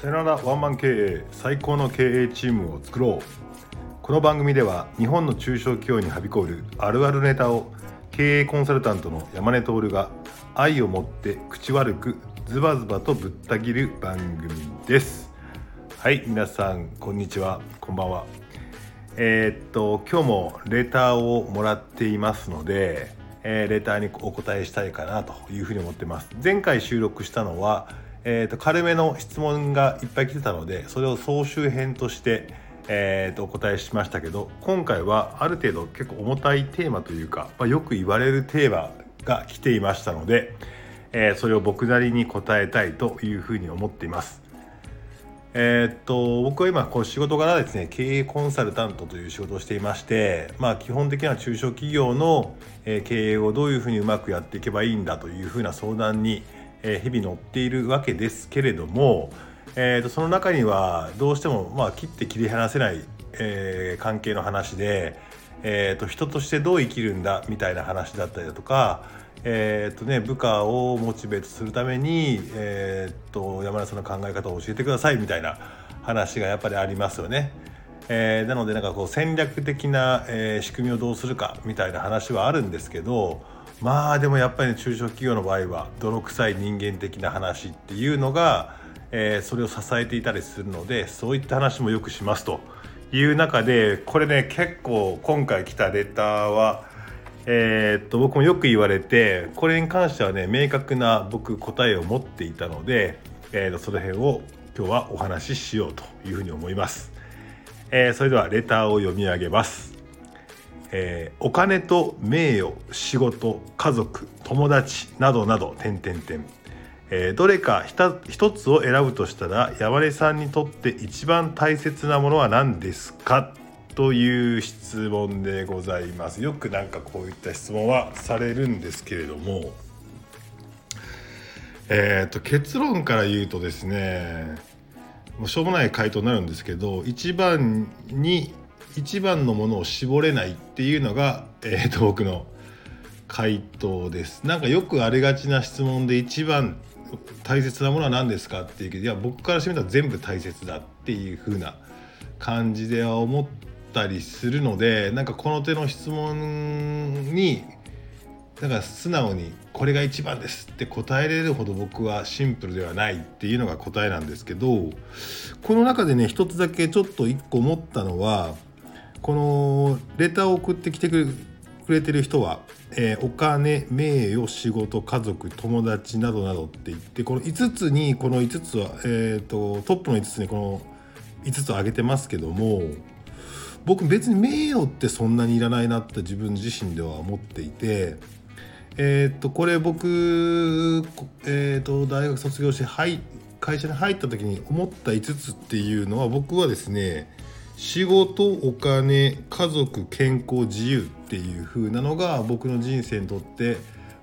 さよならワンマン経営最高の経営チームを作ろう。この番組では日本の中小企業にはびこるあるあるネタを経営コンサルタントの山根徹が愛を持って口悪くズバズバとぶった切る番組です。はい皆さんこんにちは。こんばんは。えー、っと今日もレターをもらっていますので、えー、レターにお答えしたいかなというふうに思ってます。前回収録したのはえーと、軽めの質問がいっぱい来てたのでそれを総集編として、えーと、お答えしましたけど今回はある程度結構重たいテーマというか、まあ、よく言われるテーマが来ていましたので、えー、それを僕なりに答えたいというふうに思っています。えー、っと僕は今こう仕事柄ですね経営コンサルタントという仕事をしていまして、まあ、基本的には中小企業の経営をどういうふうにうまくやっていけばいいんだというふうな相談にえ日々乗っているわけですけれども、えー、とその中にはどうしてもまあ切って切り離せない、えー、関係の話で、えー、と人としてどう生きるんだみたいな話だったりだとか、えーとね、部下をモチベートするために、えー、と山田さんの考え方を教えてくださいみたいな話がやっぱりありますよね。えー、なのでなんかこう戦略的な、え、仕組みをどうするかみたいな話はあるんですけどまあでもやっぱり、ね、中小企業の場合は泥臭い人間的な話っていうのが、えー、それを支えていたりするのでそういった話もよくしますという中でこれね結構今回来たレターは、えー、っと僕もよく言われてこれに関してはね明確な僕答えを持っていたので、えー、その辺を今日はお話ししようというふうに思います。えー、それではレターを読み上げます。えー、お金と名誉仕事家族友達などなど点々点、え、どれか一つを選ぶとしたら山根さんにとって一番大切なものは何ですか？という質問でございます。よくなんかこういった質問はされるんですけれども。えー、と結論から言うとですねもうしょうもない回答になるんですけど一番に一番のものを絞れないっていうのが、えー、と僕の回答です。なんかよくありがちな質問で一番大切なものは何ですかっていうけどいや僕からしてみたら全部大切だっていう風な感じでは思ったりするのでなんかこの手の質問になんか素直にこれが一番ですって答えれるほど僕はシンプルではないっていうのが答えなんですけどこの中でね一つだけちょっと一個思ったのはこのレターを送ってきてくれてる人は、えー、お金名誉仕事家族友達などなどって言ってこの5つにこの5つは、えーと、トップの5つにこの5つを挙げてますけども僕別に名誉ってそんなにいらないなって自分自身では思っていて。え、っとこれ僕、えー、っと大学卒業して、はい、会社に入った時に思った5つっていうのは僕はですね仕事お金家族健康自由っていう風なのが僕の人生にとって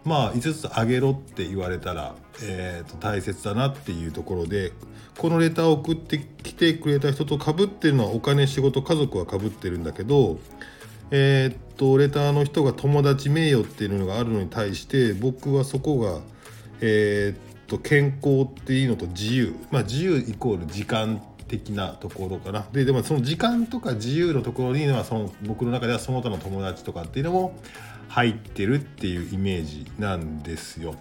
まあ5つあげろって言われたら、えー、と大切だなっていうところでこのレターを送ってきてくれた人とかぶってるのはお金仕事家族はかぶってるんだけどえ、っとレターの人が友達名誉っていうのがあるのに対して僕はそこがえ、っと健康っていうのと自由。まあ自由イコール時間って的なところかな。ででもその時間とか自由のところにはその僕の中ではその他の友達とかっていうのも入ってるっていうイメージなんですよ。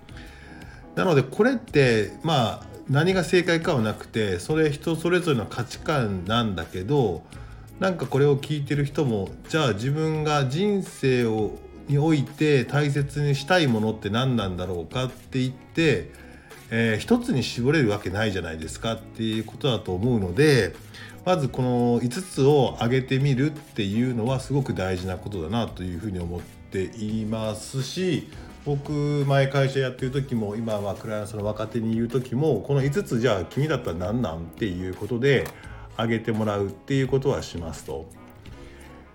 なのでこれってまあ何が正解かはなくてそれ人それぞれの価値観なんだけどなんかこれを聞いてる人もじゃあ自分が人生をにおいて大切にしたいものって何なんだろうかって言ってえー、一つに絞れるわけないじゃないですかっていうことだと思うのでまずこの5つを挙げてみるっていうのはすごく大事なことだなというふうに思っていますし僕前会社やってる時も今はクライアントの若手に言う時もこの5つじゃあ君だったら何なんっていうことで挙げてもらうっていうことはしますと。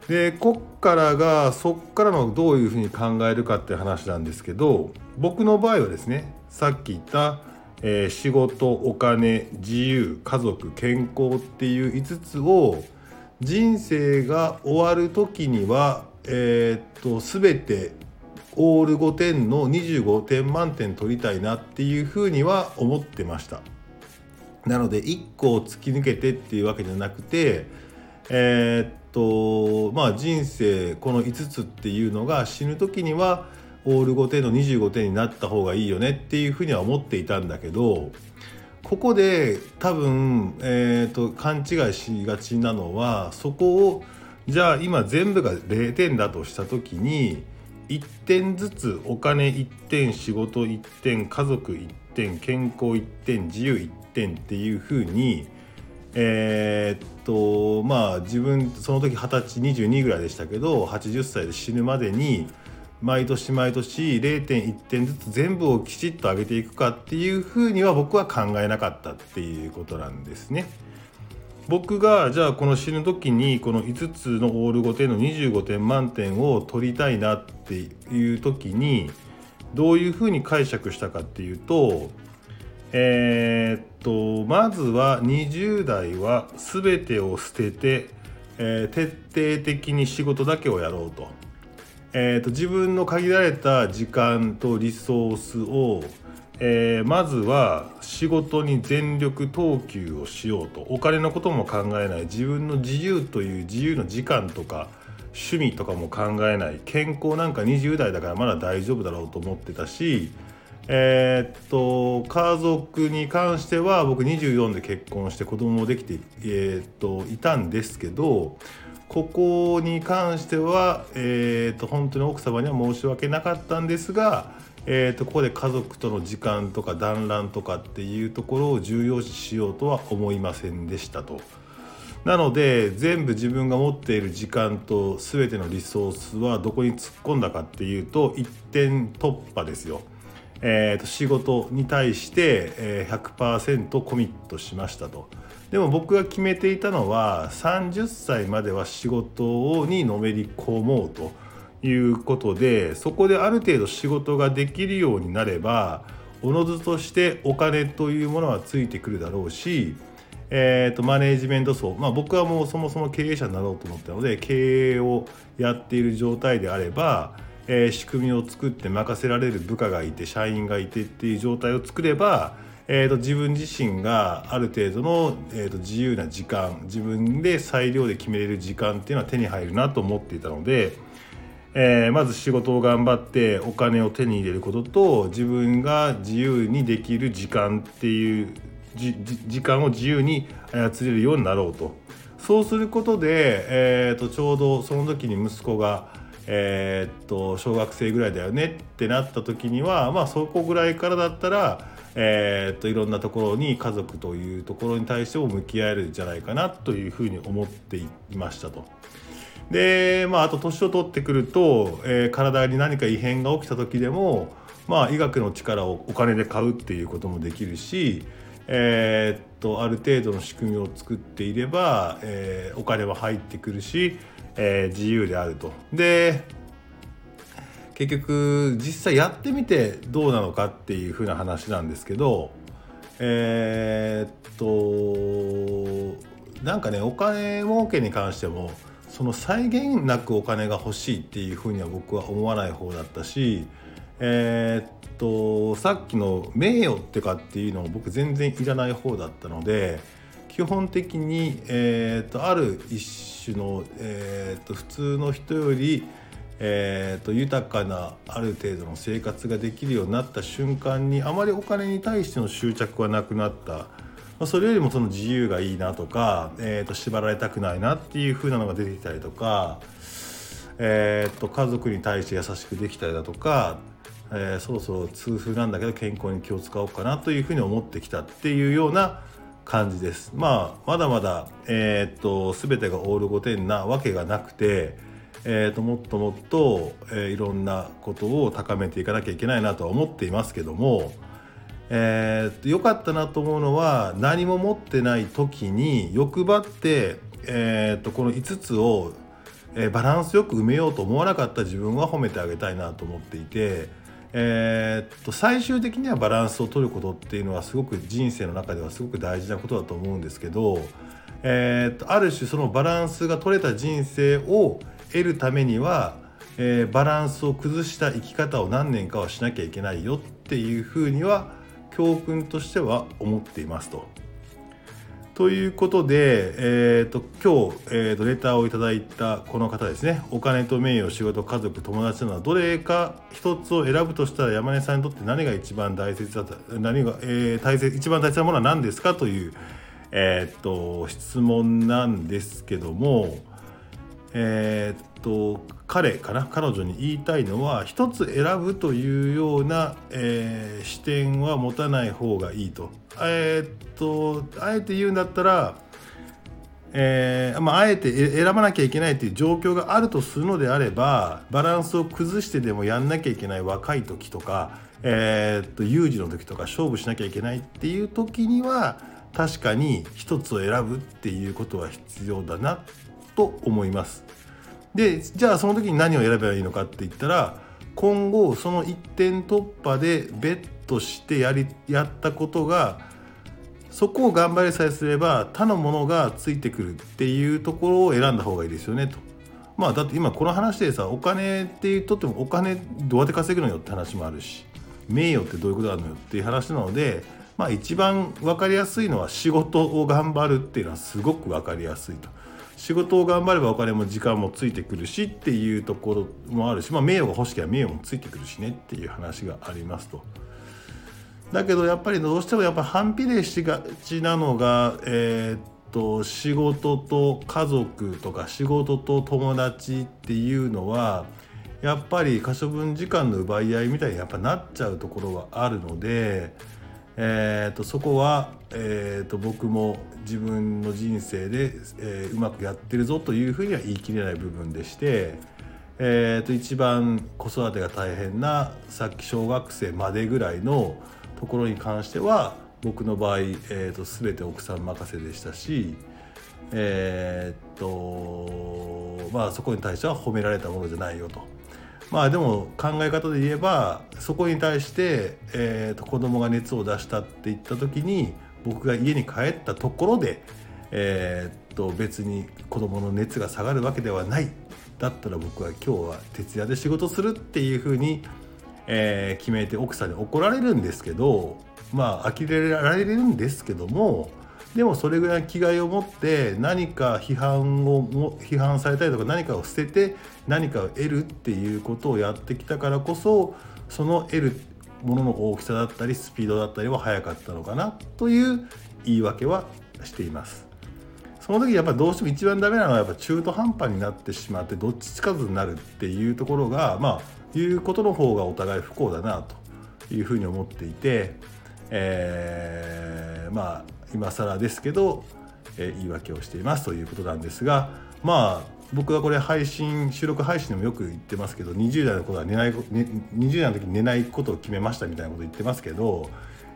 でこっからがそっからのどういうふうに考えるかって話なんですけど僕の場合はですねさっき言った、えー、仕事お金自由家族健康っていう5つを人生が終わる時には、えー、っと全てオール5点の25点満点取りたいなっていうふうには思ってました。なので1個を突き抜けてっていうわけじゃなくてえー、っとまあ人生この5つっていうのが死ぬ時にはオール5点の25点になった方がいいよねっていうふうには思っていたんだけどここで多分、えーと、勘違いしがちなのはそこをじゃあ今全部が0点だとした時に1点ずつお金1点仕事1点家族1点健康1点自由1点っていうふうにえー、っとまあ自分その時二十歳22ぐらいでしたけど80歳で死ぬまでに毎年毎年0.1点ずつ全部をきちっと上げていくかっていうふうには僕は考えなかったっていうことなんですね。僕がじゃあこの死ぬ時にこの5つのオール5点の25点満点を取りたいなっていう時にどういうふうに解釈したかっていうとえー、っとまずは20代は全てを捨てて、えー、徹底的に仕事だけをやろうと。えーと、自分の限られた時間とリソースを、えー、まずは仕事に全力投球をしようと。お金のことも考えない。自分の自由という自由の時間とか趣味とかも考えない。健康なんか20代だからまだ大丈夫だろうと思ってたしえー、っと家族に関しては僕24で結婚して子供もできて、えー、っといたんですけどここに関しては、えーと、本当に奥様には申し訳なかったんですが、えーと、ここで家族との時間とか団らんとかっていうところを重要視しようとは思いませんでしたと。なので全部自分が持っている時間と全てのリソースはどこに突っ込んだかっていうと一点突破ですよ。えーと、仕事に対して、え、100%コミットしましたと。でも僕が決めていたのは30歳までは仕事にのめり込もうということでそこである程度仕事ができるようになればおのずとしてお金というものはついてくるだろうし、えーと、マネージメント層、まあ、僕はもうそもそも経営者になろうと思ったので経営をやっている状態であれば、えー、仕組みを作って任せられる部下がいて社員がいてっていう状態を作ればえーと、自分自身がある程度の、えーと、自由な時間自分で裁量で決めれる時間っていうのは手に入るなと思っていたので、えー、まず仕事を頑張ってお金を手に入れることと自分が自由にできる時間っていう時間を自由に操れるようになろうと。そうすることで、えーと、とちょうどその時に息子がえー、っと小学生ぐらいだよねってなった時にはまあそこぐらいからだったらえー、っといろんなところに家族というところに対しても向き合えるんじゃないかなというふうに思っていましたと。でまああと年を取ってくると、えー、体に何か異変が起きた時でもまあ医学の力をお金で買うっていうこともできるし、えー、っとある程度の仕組みを作っていれば、えー、お金は入ってくるし、えー、自由であると。で結局実際やってみてどうなのかっていう風な話なんですけどえー、っとなんかねお金儲けに関してもその際限なくお金が欲しいっていうふうには僕は思わない方だったしえー、っとさっきの名誉ってかっていうのも僕全然いらない方だったので基本的に、えー、っとある一種の、えー、っと普通の人よりえーと、豊かなある程度の生活ができるようになった瞬間にあまりお金に対しての執着はなくなった、まあ、それよりもその自由がいいなとか、えーと、縛られたくないなっていう風なのが出てきたりとか、えーと、家族に対して優しくできたりだとか、えー、そろそろ痛風なんだけど健康に気を使おうかなというふうに思ってきたっていうような感じです。まあまだまだ、えー、と全てがオール5点なわけがなくてえーと、もっともっと、えー、いろんなことを高めていかなきゃいけないなとは思っていますけども、えー、よかったなと思うのは何も持ってない時に欲張って、えーと、この5つを、え、バランスよく埋めようと思わなかった自分は褒めてあげたいなと思っていて。えー、と最終的にはバランスを取ることっていうのはすごく人生の中ではすごく大事なことだと思うんですけど、えー、とある種そのバランスが取れた人生を得るためには、えー、バランスを崩した生き方を何年かはしなきゃいけないよっていうふうには教訓としては思っていますと。ということで、えーと、今日、えーと、レターをいただいたこの方ですね。お金と名誉仕事家族友達などどれか一つを選ぶとしたら山根さんにとって何が一番大切だった何が、えー、大切一番大切なものは何ですかという、えーと、質問なんですけどもえっ、と彼かな彼女に言いたいのは一つ選ぶというような、えー、視点は持たない方がいいと。えー、っとあえて言うんだったら、えーまあ、えて選ばなきゃいけないという状況があるとするのであればバランスを崩してでもやんなきゃいけない若い時とか、えー、っと有事の時とか勝負しなきゃいけないっていう時には確かに一つを選ぶっていうことは必要だなと思います。でじゃあその時に何を選べばいいのかって言ったら今後その一点突破でベットしてやりやったことがそこを頑張りさえすれば他のものがついてくるっていうところを選んだ方がいいですよねと。まあだって今この話でさお金って言っとってもお金どうやって稼ぐのよって話もあるし名誉ってどういうことなのよっていう話なのでまあ一番分かりやすいのは仕事を頑張るっていうのはすごく分かりやすいと。仕事を頑張ればお金も時間もついてくるしっていうところもあるし、まあ、名誉が欲しければ名誉もついてくるしねっていう話がありますと。だけどやっぱりどうしてもやっぱ反比例しがちなのが、えー、っと仕事と家族とか仕事と友達っていうのはやっぱり可処分時間の奪い合いみたいにやっぱなっちゃうところはあるので。えーと、そこは、えーと、僕も自分の人生で、えー、うまくやってるぞというふうには言い切れない部分でして、えーと、一番子育てが大変なさっき小学生までぐらいのところに関しては僕の場合、えー、と全て奥さん任せでしたし、えーとまあ、そこに対しては褒められたものじゃないよと。まあでも考え方で言えばそこに対して、えー、と子供が熱を出したって言った時に僕が家に帰ったところで、えー、と別に子供の熱が下がるわけではないだったら僕は今日は徹夜で仕事するっていうふうに、えー、決めて奥さんに怒られるんですけどまあ呆れられるんですけどもでもそれぐらい気概を持って何か批判を批判されたりとか何かを捨てて何かを得るっていうことをやってきたからこそその得るものの大きさだったりスピードだったりは速かったのかなという言い訳はしています。その時やっぱどうしても一番ダメなのはやっぱ中途半端になってしまってどっちつかずになるっていうところがまあいうことの方がお互い不幸だなというふうに思っていて、えー、まあ今更ですけど、えー、言い訳をしていますということなんですがまあ僕はこれ配信収録配信でもよく言ってますけど20代の頃は寝ない、ね、20代の時に寝ないことを決めましたみたいなこと言ってますけど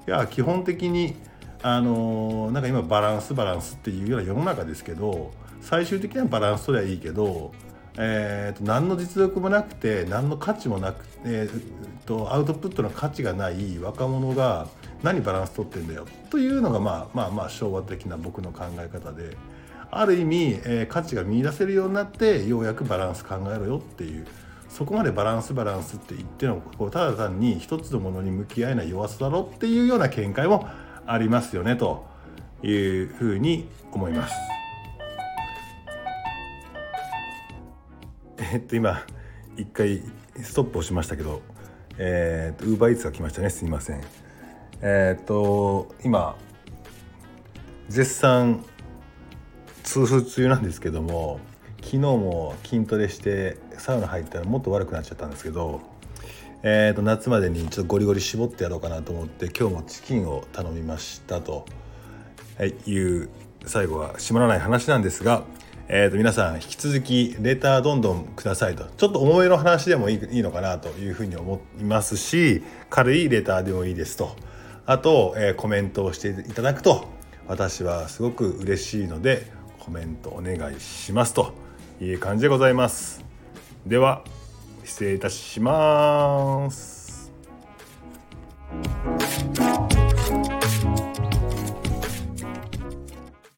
いや基本的にあのー、なんか今バランスバランスっていうような世の中ですけど最終的にはバランス取りゃいいけどえーと、何の実力もなくて何の価値もなく、えーとアウトプットの価値がない若者が何バランス取ってんだよというのがまあまあまあ昭和的な僕の考え方である意味、えー、価値が見いだせるようになってようやくバランス考えろよっていうそこまでバランスバランスって言ってのこうただ単に一つのものに向き合えない弱さだろっていうような見解もありますよねというふうに思います。えっと今一回ストップをしましたけど、えー、ウーバーイーツが来ましたねすいません。えっ、と今絶賛痛風中なんですけども昨日も筋トレしてサウナ入ったらもっと悪くなっちゃったんですけど、えー、と夏までにちょっとゴリゴリ絞ってやろうかなと思って今日もチキンを頼みましたとはいう最後は締まらない話なんですが、えー、と皆さん引き続きレターどんどんくださいとちょっと重めの話でもいいのかなというふうに思いますし軽いレターでもいいですと。あと、えー、コメントをしていただくと私はすごく嬉しいのでコメントお願いしますという感じでございます。では失礼いたします。